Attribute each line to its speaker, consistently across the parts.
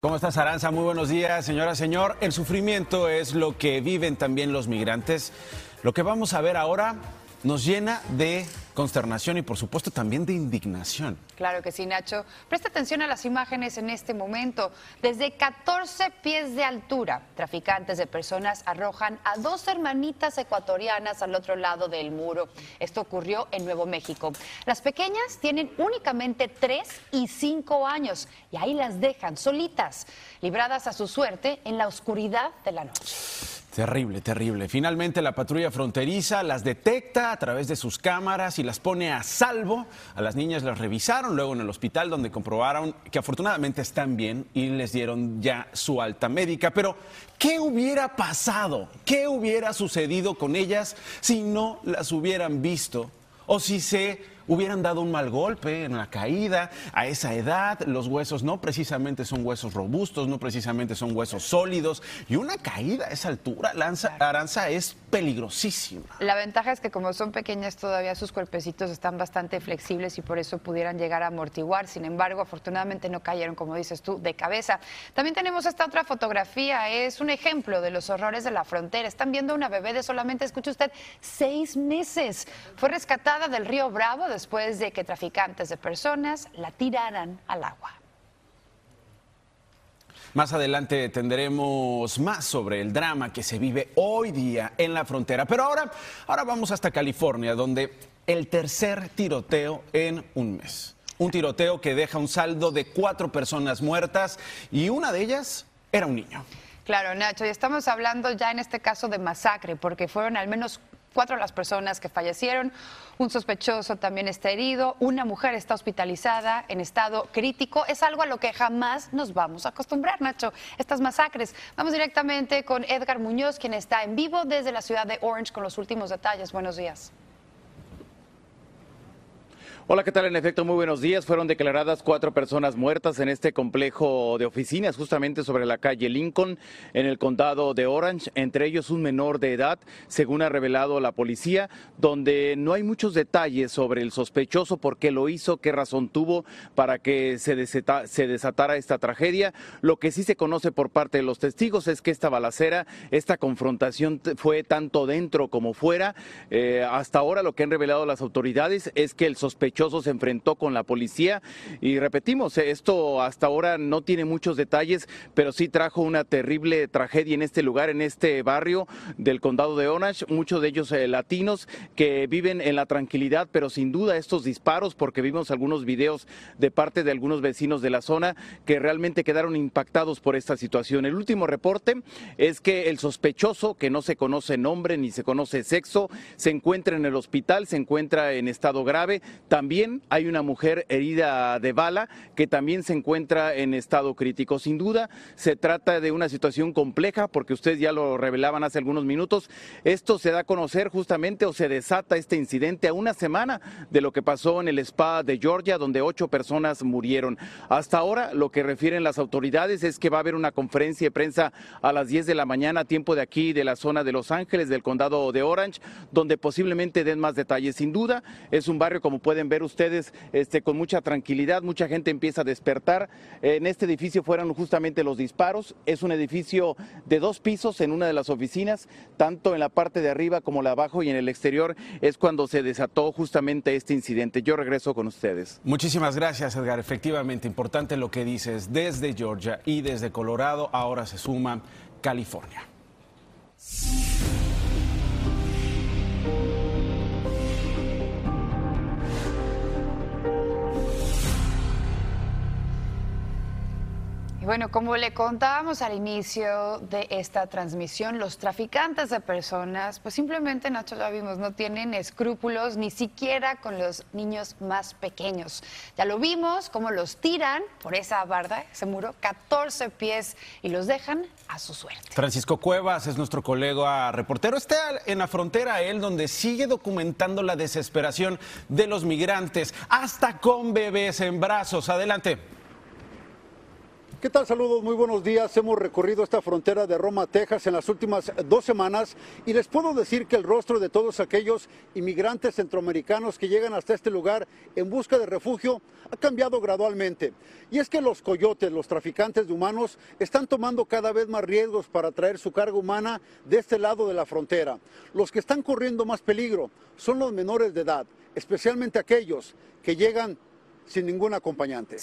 Speaker 1: ¿Cómo estás, Aranza? Muy buenos días, señora, señor. El sufrimiento es lo que viven también los migrantes. Lo que vamos a ver ahora nos llena de consternación y por supuesto también de indignación.
Speaker 2: Claro que sí, Nacho. Presta atención a las imágenes en este momento. Desde 14 pies de altura, traficantes de personas arrojan a dos hermanitas ecuatorianas al otro lado del muro. Esto ocurrió en Nuevo México. Las pequeñas tienen únicamente 3 y 5 años y ahí las dejan solitas, libradas a su suerte en la oscuridad de la noche.
Speaker 1: Terrible, terrible. Finalmente la patrulla fronteriza las detecta a través de sus cámaras y las pone a salvo. A las niñas las revisaron luego en el hospital donde comprobaron que afortunadamente están bien y les dieron ya su alta médica. Pero, ¿qué hubiera pasado? ¿Qué hubiera sucedido con ellas si no las hubieran visto? O si se hubieran dado un mal golpe en la caída. A esa edad los huesos no precisamente son huesos robustos, no precisamente son huesos sólidos. Y una caída a esa altura, Lanza, Aranza, es peligrosísima.
Speaker 2: La ventaja es que como son pequeñas todavía sus cuerpecitos están bastante flexibles y por eso pudieran llegar a amortiguar. Sin embargo, afortunadamente no cayeron, como dices tú, de cabeza. También tenemos esta otra fotografía. Es un ejemplo de los horrores de la frontera. Están viendo una bebé de solamente, escuche usted, seis meses. Fue rescatada del río Bravo después de que traficantes de personas la tiraran al agua.
Speaker 1: Más adelante tendremos más sobre el drama que se vive hoy día en la frontera. Pero ahora, ahora vamos hasta California, donde el tercer tiroteo en un mes. Un tiroteo que deja un saldo de cuatro personas muertas y una de ellas era un niño.
Speaker 2: Claro, Nacho, y estamos hablando ya en este caso de masacre, porque fueron al menos cuatro las personas que fallecieron, un sospechoso también está herido, una mujer está hospitalizada en estado crítico. Es algo a lo que jamás nos vamos a acostumbrar, Nacho, estas masacres. Vamos directamente con Edgar Muñoz, quien está en vivo desde la ciudad de Orange con los últimos detalles. Buenos días.
Speaker 3: Hola, ¿qué tal? En efecto, muy buenos días. Fueron declaradas cuatro personas muertas en este complejo de oficinas, justamente sobre la calle Lincoln, en el condado de Orange, entre ellos un menor de edad, según ha revelado la policía, donde no hay muchos detalles sobre el sospechoso, por qué lo hizo, qué razón tuvo para que se, desatara esta tragedia. Lo que sí se conoce por parte de los testigos es que esta balacera, esta confrontación fue tanto dentro como fuera. Eh, hasta ahora lo que han revelado las autoridades es que el sospechoso se enfrentó con la policía. Y repetimos, esto hasta ahora no tiene muchos detalles, pero sí trajo una terrible tragedia en este lugar, en este barrio del condado de Orange, muchos de ellos eh, latinos que viven en la tranquilidad, pero sin duda estos disparos, porque vimos algunos videos de parte de algunos vecinos de la zona que realmente quedaron impactados por esta situación. El último reporte es que el sospechoso, que no se conoce nombre ni se conoce sexo, se encuentra en el hospital, se encuentra en estado grave, también también hay una mujer herida de bala que también se encuentra en estado crítico. Sin duda, se trata de una situación compleja porque ustedes ya lo revelaban hace algunos minutos. Esto se da a conocer justamente o se desata este incidente a una semana de lo que pasó en el spa de Georgia, donde ocho personas murieron. Hasta ahora, lo que refieren las autoridades es que va a haber una conferencia de prensa a las 10 de la mañana, tiempo de aquí, de la zona de Los Ángeles, del condado de Orange, donde posiblemente den más detalles. Sin duda, es un barrio, como pueden ver, ustedes este, con mucha tranquilidad, mucha gente empieza a despertar. En este edificio fueron justamente los disparos. Es un edificio de dos pisos en una de las oficinas, tanto en la parte de arriba como la abajo y en el exterior es cuando se desató justamente este incidente. Yo regreso con ustedes.
Speaker 1: Muchísimas gracias, Edgar. Efectivamente, importante lo que dices. Desde Georgia y desde Colorado, ahora se suma California.
Speaker 2: Bueno, como le contábamos al inicio de esta transmisión, los traficantes de personas, pues simplemente, Nacho, ya vimos, no tienen escrúpulos ni siquiera con los niños más pequeños. Ya lo vimos, cómo los tiran por esa barda, ese muro, 14 pies, y los dejan a su suerte.
Speaker 1: Francisco Cuevas es nuestro colega reportero. Está en la frontera él, donde sigue documentando la desesperación de los migrantes, hasta con bebés en brazos. Adelante.
Speaker 4: ¿Qué tal? Saludos, muy buenos días. Hemos recorrido esta frontera de Roma, Texas en las últimas dos semanas y les puedo decir que el rostro de todos aquellos inmigrantes centroamericanos que llegan hasta este lugar en busca de refugio ha cambiado gradualmente. Y es que los coyotes, los traficantes de humanos, están tomando cada vez más riesgos para traer su carga humana de este lado de la frontera. Los que están corriendo más peligro son los menores de edad, especialmente aquellos que llegan sin ningún acompañante.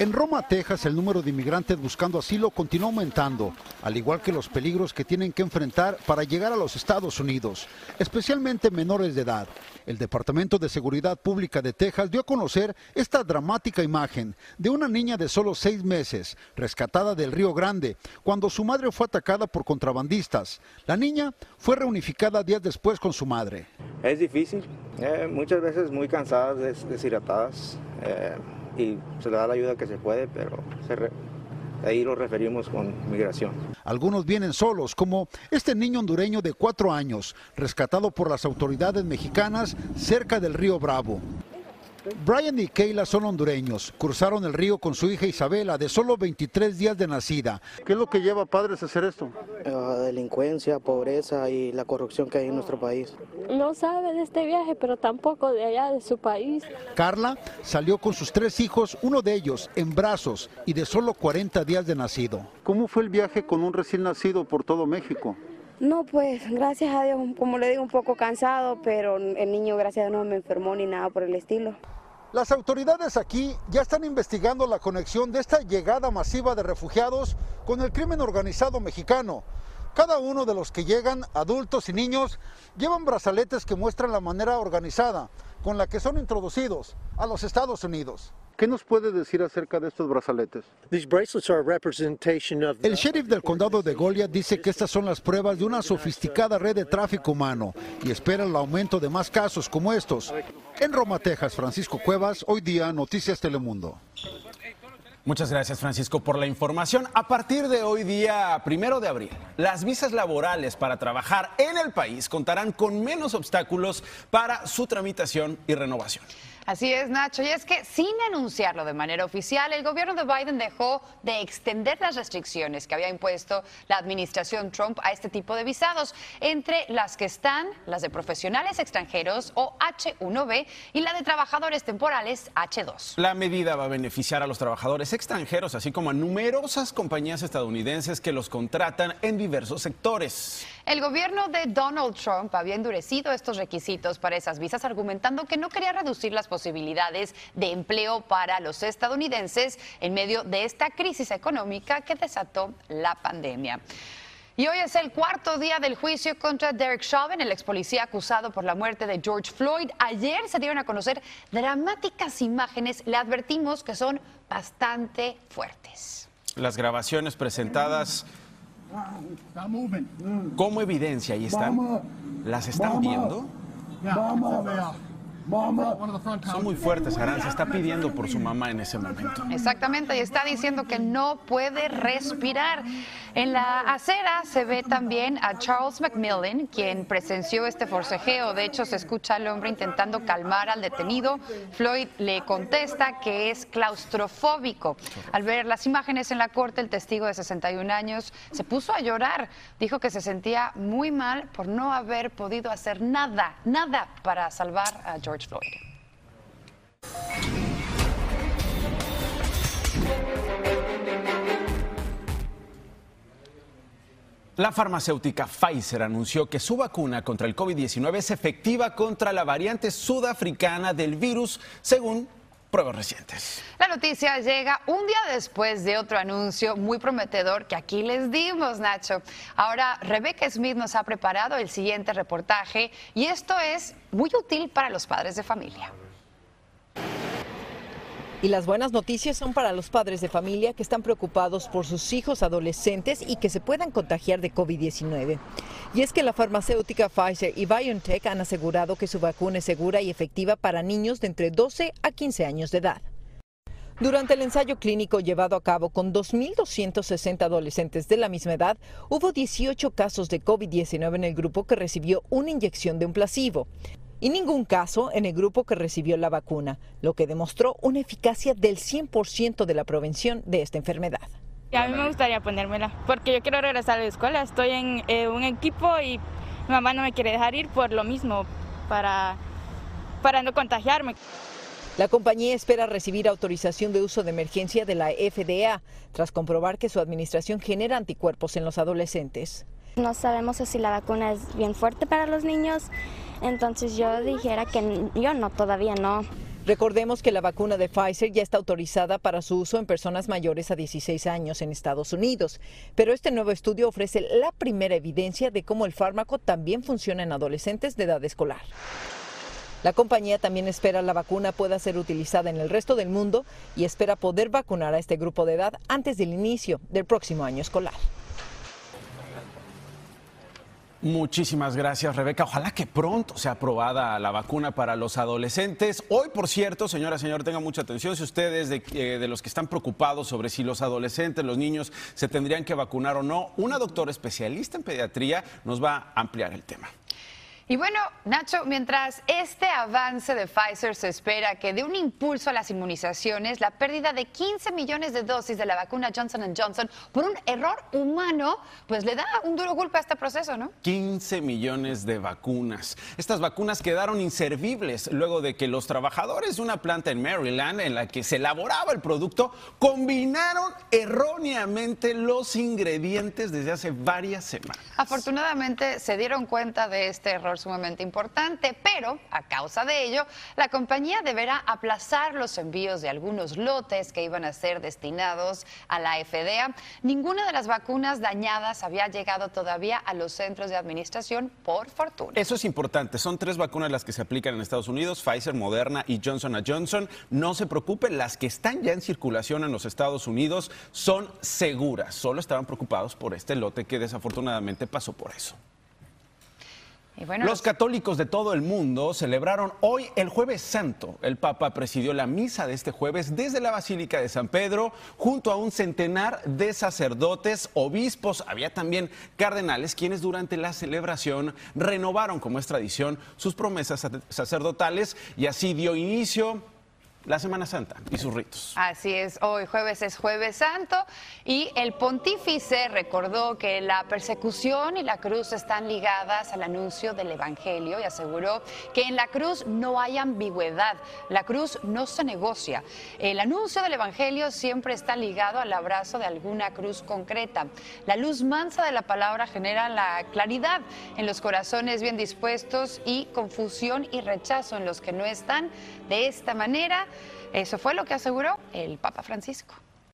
Speaker 4: En Roma, Texas, el número de inmigrantes buscando asilo continúa aumentando, al igual que los peligros que tienen que enfrentar para llegar a los Estados Unidos, especialmente menores de edad. El Departamento de Seguridad Pública de Texas dio a conocer esta dramática imagen de una niña de solo seis meses, rescatada del Río Grande, cuando su madre fue atacada por contrabandistas. La niña fue reunificada días después con su madre.
Speaker 5: Es difícil, eh, muchas veces muy cansadas, deshidratadas. Eh, y se le da la ayuda que se puede, pero ahí lo referimos con migración.
Speaker 4: Algunos vienen solos, como este niño hondureño de cuatro años, rescatado por las autoridades mexicanas cerca del río Bravo. Brian y Kayla son hondureños. Cruzaron el río con su hija Isabela, de solo 23 días de nacida. ¿Qué es lo que lleva a padres a hacer esto?
Speaker 6: La delincuencia, pobreza y la corrupción que hay en nuestro país.
Speaker 7: No sabe de este viaje, pero tampoco de allá de su país.
Speaker 4: Carla salió con sus tres hijos, uno de ellos en brazos y de solo 40 días de nacido. ¿Cómo fue el viaje con un recién nacido por todo México?
Speaker 7: No, pues gracias a Dios, como le digo, un poco cansado, pero el niño gracias a Dios no me enfermó ni nada por el estilo.
Speaker 4: Las autoridades aquí ya están investigando la conexión de esta llegada masiva de refugiados con el crimen organizado mexicano. Cada uno de los que llegan, adultos y niños, llevan brazaletes que muestran la manera organizada con la que son introducidos a los Estados Unidos. ¿Qué nos puede decir acerca de estos brazaletes? El sheriff del condado de Goliath dice que estas son las pruebas de una sofisticada red de tráfico humano y espera el aumento de más casos como estos. En Roma, Texas, Francisco Cuevas, hoy día Noticias Telemundo.
Speaker 1: Muchas gracias, Francisco, por la información. A partir de hoy día, primero de abril, las visas laborales para trabajar en el país contarán con menos obstáculos para su tramitación y renovación.
Speaker 2: Así es, Nacho. Y es que sin anunciarlo de manera oficial, el gobierno de Biden dejó de extender las restricciones que había impuesto la administración Trump a este tipo de visados, entre las que están las de profesionales extranjeros o H1B y la de trabajadores temporales H2.
Speaker 1: La medida va a beneficiar a los trabajadores extranjeros, así como a numerosas compañías estadounidenses que los contratan en diversos sectores.
Speaker 2: El gobierno de Donald Trump había endurecido estos requisitos para esas visas, argumentando que no quería reducir las posibilidades de empleo para los estadounidenses en medio de esta crisis económica que desató la pandemia. Y hoy es el cuarto día del juicio contra Derek Chauvin, el ex policía acusado por la muerte de George Floyd. Ayer se dieron a conocer dramáticas imágenes. Le advertimos que son bastante fuertes.
Speaker 1: Las grabaciones presentadas como evidencia, ahí están. ¿Las están viendo? Son muy fuertes, Aranza está pidiendo por su mamá en ese momento.
Speaker 2: Exactamente, y está diciendo que no puede respirar. En la acera se ve también a Charles McMillan, quien presenció este forcejeo. De hecho, se escucha al hombre intentando calmar al detenido. Floyd le contesta que es claustrofóbico. Al ver las imágenes en la corte, el testigo de 61 años se puso a llorar. Dijo que se sentía muy mal por no haber podido hacer nada, nada para salvar a George
Speaker 1: La farmacéutica Pfizer anunció que su vacuna contra el COVID-19 es efectiva contra la variante sudafricana del virus, según pruebas recientes.
Speaker 2: La noticia llega un día después de otro anuncio muy prometedor que aquí les dimos, Nacho. Ahora, Rebecca Smith nos ha preparado el siguiente reportaje y esto es muy útil para los padres de familia.
Speaker 8: Y las buenas noticias son para los padres de familia que están preocupados por sus hijos adolescentes y que se puedan contagiar de COVID-19. Y es que la farmacéutica Pfizer y BioNTech han asegurado que su vacuna es segura y efectiva para niños de entre 12 a 15 años de edad. Durante el ensayo clínico llevado a cabo con 2.260 adolescentes de la misma edad, hubo 18 casos de COVID-19 en el grupo que recibió una inyección de un placebo. Y ningún caso en el grupo que recibió la vacuna, lo que demostró una eficacia del 100% de la prevención de esta enfermedad.
Speaker 9: A mí me gustaría ponérmela porque yo quiero regresar a la escuela. Estoy en eh, un equipo y mi mamá no me quiere dejar ir por lo mismo, para, para no contagiarme.
Speaker 8: La compañía espera recibir autorización de uso de emergencia de la FDA tras comprobar que su administración genera anticuerpos en los adolescentes.
Speaker 10: No sabemos si la vacuna es bien fuerte para los niños, entonces yo dijera que yo no, todavía no.
Speaker 8: Recordemos que la vacuna de Pfizer ya está autorizada para su uso en personas mayores a 16 años en Estados Unidos, pero este nuevo estudio ofrece la primera evidencia de cómo el fármaco también funciona en adolescentes de edad escolar. La compañía también espera la vacuna pueda ser utilizada en el resto del mundo y espera poder vacunar a este grupo de edad antes del inicio del próximo año escolar.
Speaker 1: Muchísimas gracias, Rebeca. Ojalá que pronto sea aprobada la vacuna para los adolescentes. Hoy, por cierto, señora, señor, tenga mucha atención. Si ustedes de, eh, de, los que están preocupados sobre si los adolescentes, los niños, se tendrían que vacunar o no, una doctora especialista en pediatría nos va a ampliar el tema.
Speaker 2: Y bueno, Nacho, mientras este avance de Pfizer se espera que dé un impulso a las inmunizaciones, la pérdida de 15 millones de dosis de la vacuna Johnson Johnson por un error humano, pues le da un duro golpe a este proceso, ¿no?
Speaker 1: 15 millones de vacunas. Estas vacunas quedaron inservibles luego de que los trabajadores de una planta en Maryland en la que se elaboraba el producto combinaron erróneamente los ingredientes desde hace varias semanas.
Speaker 2: Afortunadamente se dieron cuenta de este error sumamente importante, pero a causa de ello, la compañía deberá aplazar los envíos de algunos lotes que iban a ser destinados a la FDA. Ninguna de las vacunas dañadas había llegado todavía a los centros de administración, por fortuna.
Speaker 1: Eso es importante. Son tres vacunas las que se aplican en Estados Unidos, Pfizer, Moderna y Johnson Johnson. No se preocupe, las que están ya en circulación en los Estados Unidos son seguras. Solo estaban preocupados por este lote que desafortunadamente pasó por eso. Bueno, los católicos de todo el mundo celebraron hoy el jueves santo. El Papa presidió la misa de este jueves desde la Basílica de San Pedro junto a un centenar de sacerdotes, obispos, había también cardenales quienes durante la celebración renovaron, como es tradición, sus promesas sacerdotales y así dio inicio la Semana Santa y sus ritos.
Speaker 2: Así es, hoy jueves es jueves santo y el pontífice recordó que la persecución y la cruz están ligadas al anuncio del Evangelio y aseguró que en la cruz no hay ambigüedad, la cruz no se negocia. El anuncio del Evangelio siempre está ligado al abrazo de alguna cruz concreta. La luz mansa de la palabra genera la claridad en los corazones bien dispuestos y confusión y rechazo en los que no están. De esta manera, eso fue lo que aseguró el Papa Francisco.